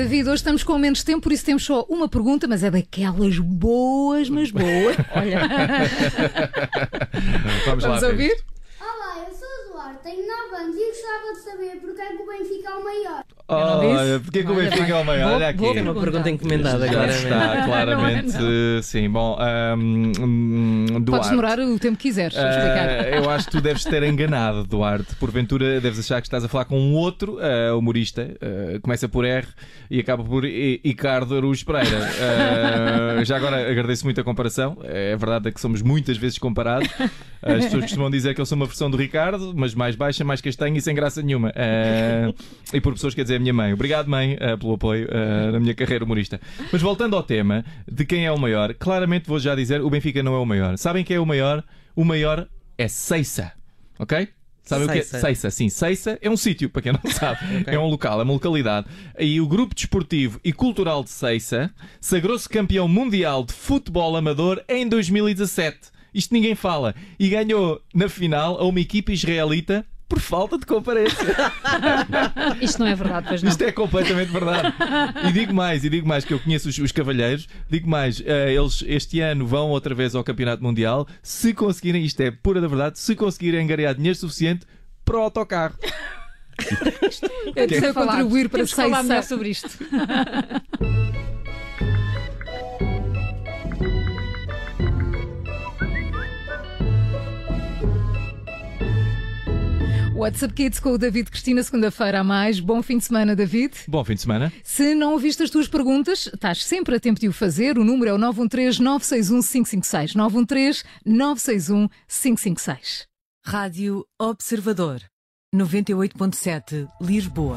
David, hoje estamos com menos tempo, por isso temos só uma pergunta, mas é daquelas boas, mas boas. Olha. Vamos, lá. Vamos ouvir? Tenho 9 anos e gostava de saber porque é que o Benfica é o maior. Olha, porque que o Benfica bem. é o maior? Olha aqui. boa É uma Pergunta. encomendada, claramente. está, claramente. Sim, bom. ahm, hum, Podes Duarte. demorar o tempo que quiseres. Ah, eu acho que tu deves ter enganado, Duarte. Porventura deves achar que estás a falar com um outro ah, humorista. ah, começa por R e acaba por I- Ricardo Araújo Pereira. Já agora agradeço muito a comparação. É verdade é que somos muitas vezes comparados. As pessoas costumam dizer que eu sou uma versão do Ricardo, mas mais baixa, mais castanha e sem graça nenhuma. Ah, e por pessoas quer dizer a minha mãe. Obrigado, mãe, ah, pelo apoio ah, na minha carreira humorista. Mas voltando ao tema de quem é o maior, claramente vou já dizer: o Benfica não é o maior. Sabem quem é o maior? O maior é Seiça. Ok? Sabem o que é? Seiça, sim. Seiça é um sítio, para quem não sabe. É um local, é uma localidade. E o Grupo Desportivo e Cultural de Seiça sagrou-se campeão mundial de futebol amador em 2017. Isto ninguém fala. E ganhou na final a uma equipa israelita por falta de comparência. Isto não é verdade, pois não. Isto é completamente verdade. E digo mais, e digo mais que eu conheço os, os cavalheiros, digo mais, eh, eles este ano vão outra vez ao Campeonato Mundial, se conseguirem, isto é pura da verdade, se conseguirem angariar dinheiro suficiente para o autocarro. Eu que é que contribuir para Temos que falar sobre isto. WhatsApp Kids com o David Cristina, segunda-feira a mais. Bom fim de semana, David. Bom fim de semana. Se não ouviste as tuas perguntas, estás sempre a tempo de o fazer. O número é o 913-961-556. 913-961-556. Rádio Observador 98.7 Lisboa.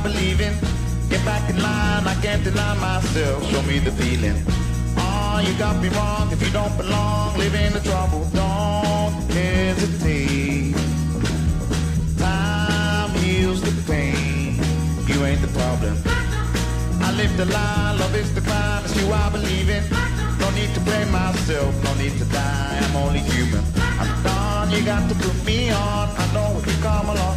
I believe in. Get back in line, I can't deny myself. Show me the feeling. Oh, you got me wrong. If you don't belong, live in the trouble. Don't hesitate. Time heals the pain. You ain't the problem. I live the lie, love is the crime. It's you I believe in. No need to blame myself, no need to die. I'm only human. I'm done, you got to put me on. I know if you come along,